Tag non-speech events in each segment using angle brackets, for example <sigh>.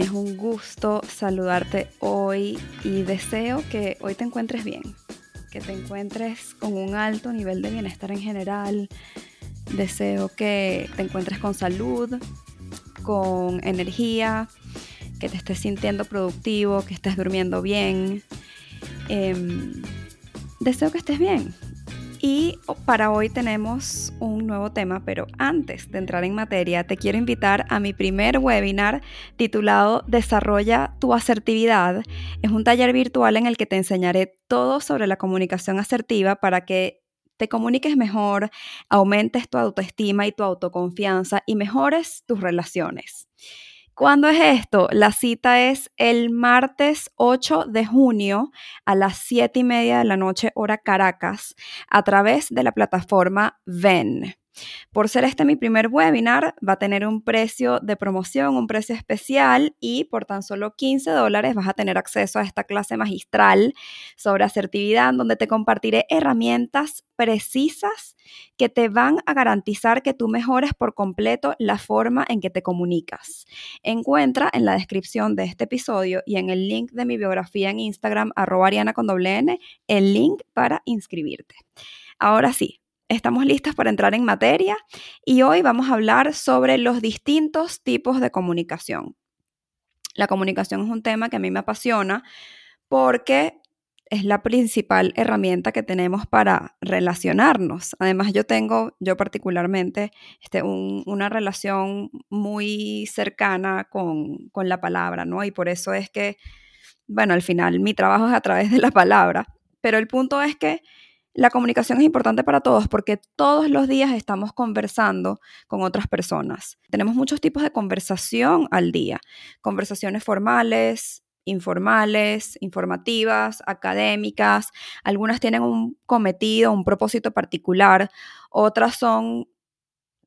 Es un gusto saludarte hoy y deseo que hoy te encuentres bien, que te encuentres con un alto nivel de bienestar en general. Deseo que te encuentres con salud, con energía, que te estés sintiendo productivo, que estés durmiendo bien. Em, deseo que estés bien, y para hoy tenemos un nuevo tema, pero antes de entrar en materia, te quiero invitar a mi primer webinar titulado Desarrolla tu asertividad. Es un taller virtual en el que te enseñaré todo sobre la comunicación asertiva para que te comuniques mejor, aumentes tu autoestima y tu autoconfianza y mejores tus relaciones. ¿Cuándo es esto? La cita es el martes 8 de junio a las 7 y media de la noche, hora Caracas, a través de la plataforma VEN. Por ser este mi primer webinar, va a tener un precio de promoción, un precio especial y por tan solo 15 dólares vas a tener acceso a esta clase magistral sobre asertividad, donde te compartiré herramientas precisas que te van a garantizar que tú mejores por completo la forma en que te comunicas. Encuentra en la descripción de este episodio y en el link de mi biografía en Instagram, arroba ariana con doble N, el link para inscribirte. Ahora sí, Estamos listas para entrar en materia y hoy vamos a hablar sobre los distintos tipos de comunicación. La comunicación es un tema que a mí me apasiona porque es la principal herramienta que tenemos para relacionarnos. Además, yo tengo, yo particularmente, este, una relación muy cercana con, con la palabra, ¿no? Y por eso es que, bueno, al final mi trabajo es a través de la palabra, pero el punto es que la comunicación es importante para todos porque todos los días estamos conversando con otras personas. Tenemos muchos tipos de conversación al día. Conversaciones formales, informales, informativas, académicas. Algunas tienen un cometido, un propósito particular. Otras son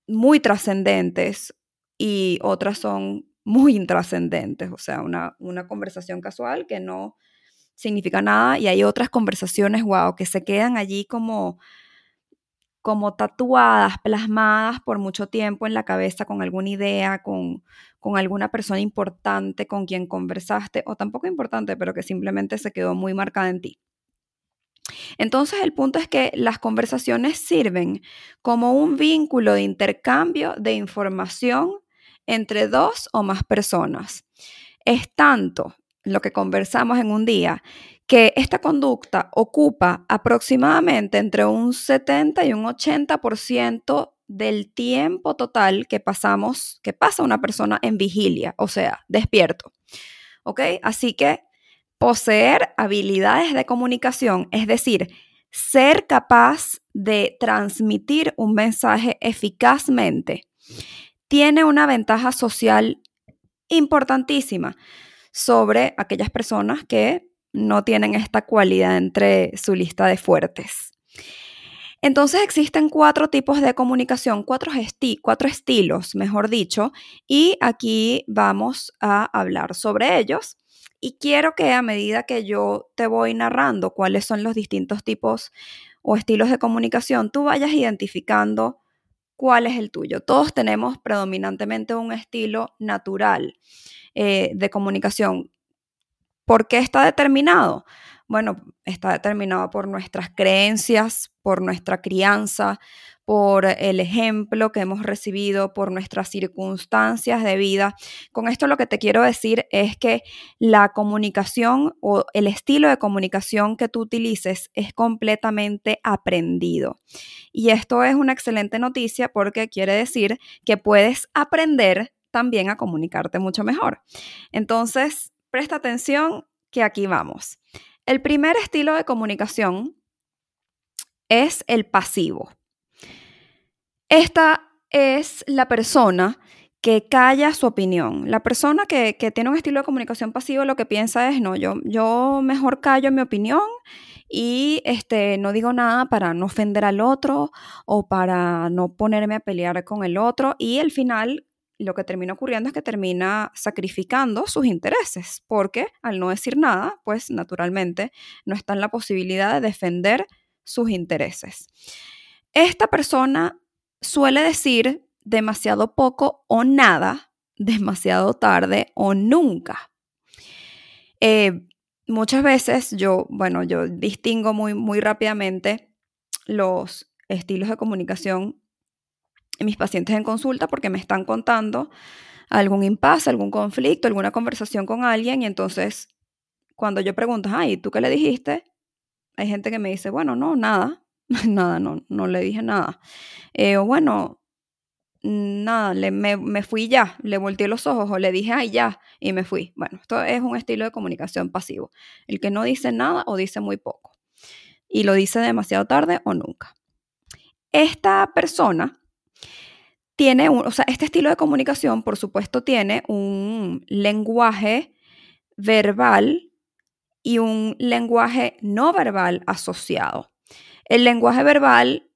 muy trascendentes y otras son muy intrascendentes. O sea, una, una conversación casual que no significa nada y hay otras conversaciones, que se quedan allí como como tatuadas, plasmadas por mucho tiempo en la cabeza con alguna idea, con, con alguna persona importante con quien conversaste, o tampoco importante, pero que simplemente se quedó muy marcada en ti. Entonces el punto es que las conversaciones sirven como un vínculo de intercambio de información entre dos o más personas. Es tanto lo que conversamos en un día, que esta conducta ocupa aproximadamente entre un 70 y un 80% del tiempo total que pasamos, que pasa una persona en vigilia, o sea, despierto. ¿Ok? Así que poseer habilidades de comunicación, es decir, ser capaz de transmitir un mensaje eficazmente, tiene una ventaja social importantísima sobre aquellas personas que no tienen esta cualidad entre su lista de fuertes. Entonces existen cuatro tipos de comunicación, cuatro, cuatro, estilos, mejor dicho, y aquí vamos a hablar sobre ellos. Y quiero que a medida que yo te voy narrando cuáles son los distintos tipos o estilos de comunicación, tú vayas identificando cuál es el tuyo. Todos tenemos predominantemente un estilo natural. Eh, de comunicación. ¿Por qué está determinado? Bueno, está determinado por nuestras creencias, por nuestra crianza, por el ejemplo que hemos recibido, por nuestras circunstancias de vida. Con esto lo que te quiero decir es que la comunicación o el estilo de comunicación que tú utilices es completamente aprendido. Y esto es una excelente noticia porque quiere decir que puedes aprender también a comunicarte mucho mejor. Entonces, presta atención que aquí vamos. El primer estilo de comunicación es el pasivo. Esta es la persona que calla su opinión. La persona que, tiene un estilo de comunicación pasivo lo que piensa es, no, yo, yo mejor callo mi opinión y este, no digo nada para no ofender al otro o para no ponerme a pelear con el otro y al final lo que termina ocurriendo es que termina sacrificando sus intereses, porque al no decir nada, pues naturalmente no está en la posibilidad de defender sus intereses. Esta persona suele decir demasiado poco o nada, demasiado tarde o nunca. Eh, muchas veces yo, bueno, yo distingo muy, muy rápidamente los estilos de comunicación en mis pacientes en consulta porque me están contando algún impasse, algún conflicto, alguna conversación con alguien y entonces cuando yo pregunto, ay, ¿tú qué le dijiste? Hay gente que me dice, bueno, no, nada, <laughs> nada, no, no le dije nada. Eh, o bueno, nada, le, me, me, fui ya, le volteé los ojos o le dije, ay, ya, y me fui. Bueno, esto es un estilo de comunicación pasivo, el que no dice nada o dice muy poco, y lo dice demasiado tarde o nunca. Esta persona tiene, un, o sea, este estilo de comunicación, por supuesto, tiene un lenguaje verbal y un lenguaje no verbal asociado. El lenguaje verbal,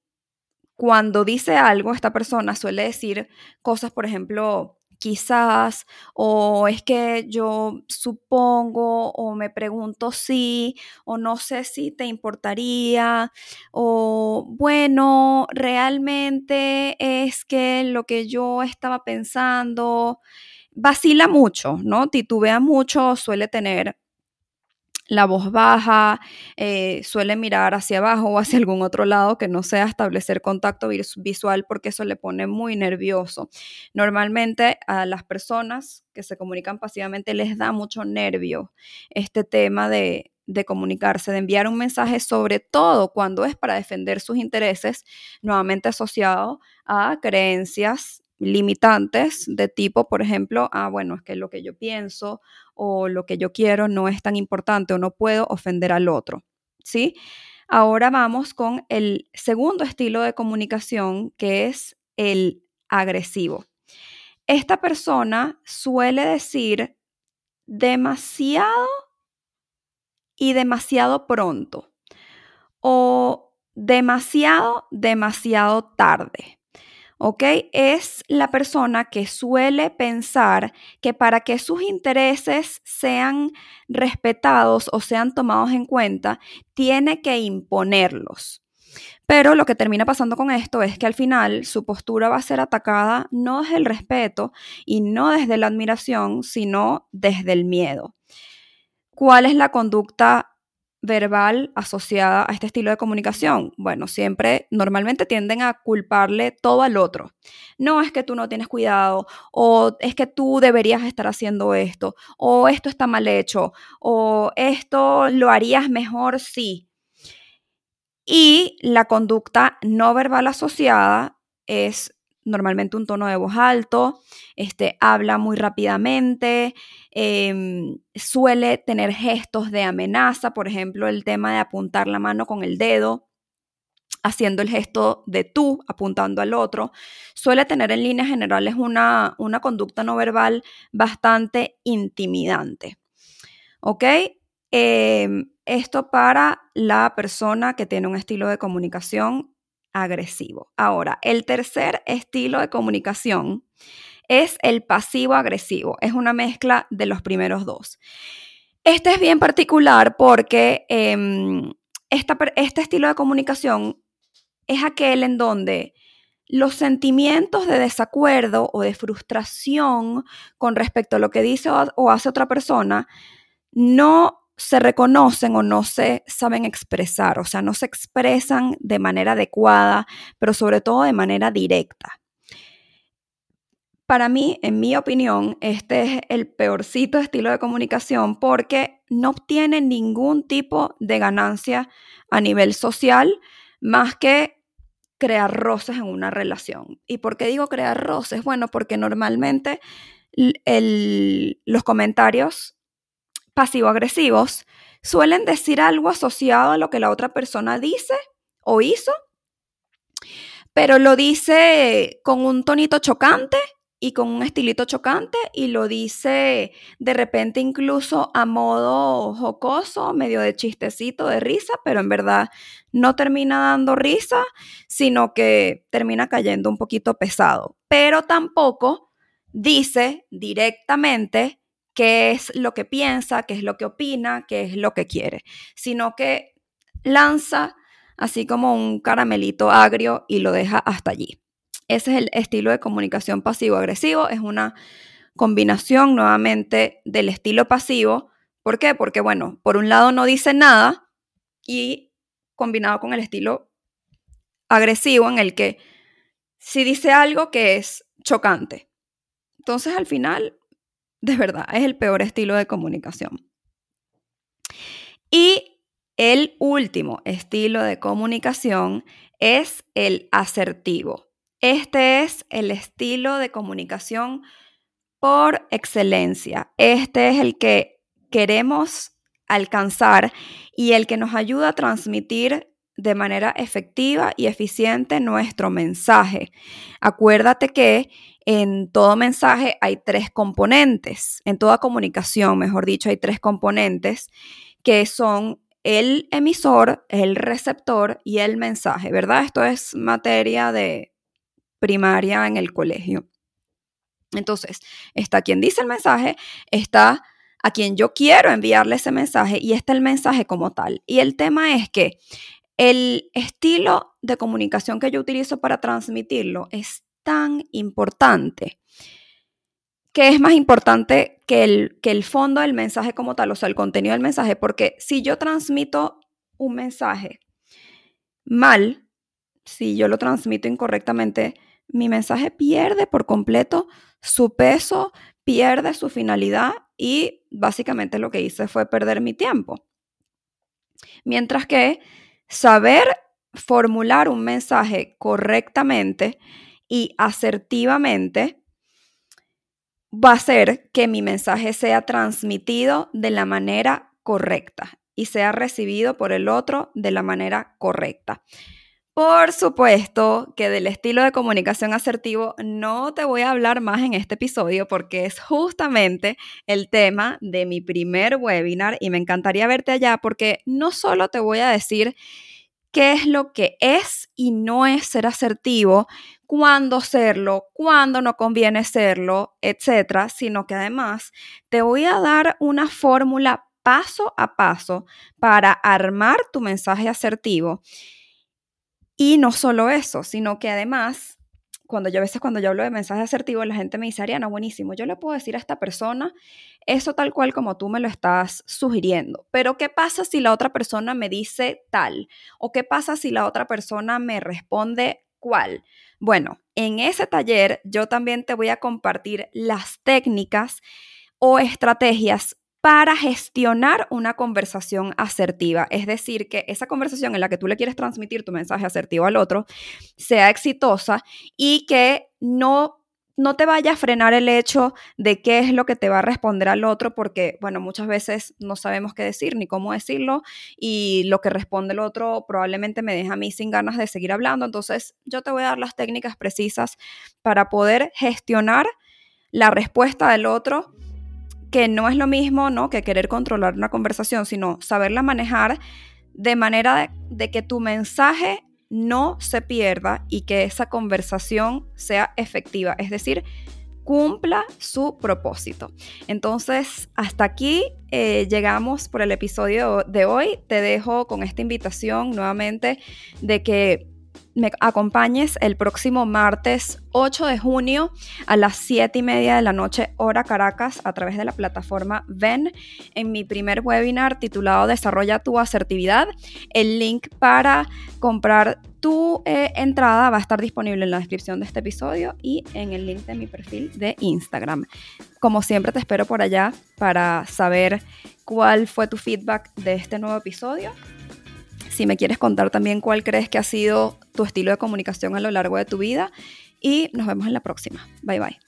cuando dice algo, esta persona suele decir cosas, por ejemplo, quizás, o es que yo supongo, o me pregunto si, o no sé si te importaría, o bueno, realmente es que lo que yo estaba pensando vacila mucho, ¿no? Titubea mucho, suele tener la voz baja, eh, suele mirar hacia abajo o hacia algún otro lado que no sea establecer contacto visual porque eso le pone muy nervioso. Normalmente a las personas que se comunican pasivamente les da mucho nervio este tema de, de comunicarse, de enviar un mensaje, sobre todo cuando es para defender sus intereses, nuevamente asociado a creencias limitantes de tipo, por ejemplo, ah, bueno, es que lo que yo pienso o lo que yo quiero no es tan importante o no puedo ofender al otro, ¿sí? Ahora vamos con el segundo estilo de comunicación, que es el agresivo. Esta persona suele decir demasiado y demasiado pronto o demasiado, demasiado tarde. ¿Ok? Es la persona que suele pensar que para que sus intereses sean respetados o sean tomados en cuenta, tiene que imponerlos. Pero lo que termina pasando con esto es que al final su postura va a ser atacada no desde el respeto y no desde la admiración, sino desde el miedo. ¿Cuál es la conducta verbal asociada a este estilo de comunicación? Bueno, siempre, normalmente tienden a culparle todo al otro. No es que tú no tienes cuidado, o es que tú deberías estar haciendo esto, o esto está mal hecho, o esto lo harías mejor si. Y la conducta no verbal asociada es normalmente un tono de voz alto, este, habla muy rápidamente, em, suele tener gestos de amenaza, por ejemplo, el tema de apuntar la mano con el dedo, haciendo el gesto de tú, apuntando al otro, suele tener en líneas generales una, una conducta no verbal bastante intimidante. ¿Ok? Em, esto para la persona que tiene un estilo de comunicación agresivo. Ahora, el tercer estilo de comunicación es el pasivo agresivo. Es una mezcla de los primeros dos. Este es bien particular porque em, este estilo de comunicación es aquel en donde los sentimientos de desacuerdo o de frustración con respecto a lo que dice o hace otra persona no se reconocen o no se saben expresar, o sea, no se expresan de manera adecuada, pero sobre todo de manera directa. Para mí, en mi opinión, este es el peorcito estilo de comunicación porque no obtiene ningún tipo de ganancia a nivel social más que crear roces en una relación. ¿Y por qué digo crear roces? Bueno, porque normalmente los comentarios pasivo-agresivos suelen decir algo asociado a lo que la otra persona dice o hizo, pero lo dice con un tonito chocante y con un estilito chocante y lo dice de repente incluso a modo jocoso, medio de chistecito, de risa, pero en verdad no termina dando risa, sino que termina cayendo un poquito pesado. Pero tampoco dice directamente qué es lo que piensa, qué es lo que opina, qué es lo que quiere, sino que lanza así como un caramelito agrio y lo deja hasta allí. Ese es el estilo de comunicación pasivo-agresivo, es una combinación nuevamente del estilo pasivo. ¿Por qué? Porque, bueno, por un lado no dice nada y combinado con el estilo agresivo en el que si dice algo que es chocante. Entonces, al final, de verdad, es el peor estilo de comunicación. Y el último estilo de comunicación es el asertivo. Este es el estilo de comunicación por excelencia. Este es el que queremos alcanzar y el que nos ayuda a transmitir de manera efectiva y eficiente nuestro mensaje. Acuérdate que en todo mensaje hay tres componentes, en toda comunicación, mejor dicho, hay tres componentes que son el emisor, el receptor y el mensaje, ¿verdad? Esto es materia de primaria en el colegio. Entonces, está quien dice el mensaje, está a quien yo quiero enviarle ese mensaje y está el mensaje como tal. Y el tema es que el estilo de comunicación que yo utilizo para transmitirlo es tan importante que es más importante que el, que el fondo del mensaje como tal, o sea, el contenido del mensaje, porque si yo transmito un mensaje mal, si yo lo transmito incorrectamente, mi mensaje pierde por completo su peso, pierde su finalidad y básicamente lo que hice fue perder mi tiempo. Mientras que saber formular un mensaje correctamente y asertivamente va a hacer que mi mensaje sea transmitido de la manera correcta y sea recibido por el otro de la manera correcta. Por supuesto que del estilo de comunicación asertivo no te voy a hablar más en este episodio porque es justamente el tema de mi primer webinar y me encantaría verte allá porque no solo te voy a decir qué es lo que es y no es ser asertivo, cuándo serlo, cuándo no conviene serlo, etcétera, sino que además te voy a dar una fórmula paso a paso para armar tu mensaje asertivo. Y no solo eso, sino que además, cuando yo a veces cuando yo hablo de mensaje asertivo, la gente me dice, Ariana, buenísimo, yo le puedo decir a esta persona eso tal cual como tú me lo estás sugiriendo. Pero ¿qué pasa si la otra persona me dice tal? ¿O qué pasa si la otra persona me responde cuál? Bueno, en ese taller yo también te voy a compartir las técnicas o estrategias para gestionar una conversación asertiva. Es decir, que esa conversación en la que tú le quieres transmitir tu mensaje asertivo al otro sea exitosa y que no no te vaya a frenar el hecho de qué es lo que te va a responder al otro, porque, bueno, muchas veces no sabemos qué decir ni cómo decirlo y lo que responde el otro probablemente me deja a mí sin ganas de seguir hablando. Entonces, yo te voy a dar las técnicas precisas para poder gestionar la respuesta del otro, que no es lo mismo, ¿no? Que querer controlar una conversación, sino saberla manejar de manera de que tu mensaje no se pierda y que esa conversación sea efectiva, es decir, cumpla su propósito. Entonces, hasta aquí eh, llegamos por el episodio de hoy. Te dejo con esta invitación nuevamente de que me acompañes el próximo martes 8 de junio a las 7 y media de la noche, hora Caracas, a través de la plataforma VEN, en mi primer webinar titulado Desarrolla tu asertividad. El link para comprar tu eh, entrada va a estar disponible en la descripción de este episodio y en el link de mi perfil de Instagram. Como siempre, te espero por allá para saber cuál fue tu feedback de este nuevo episodio si me quieres contar también cuál crees que ha sido tu estilo de comunicación a lo largo de tu vida y nos vemos en la próxima. Bye bye.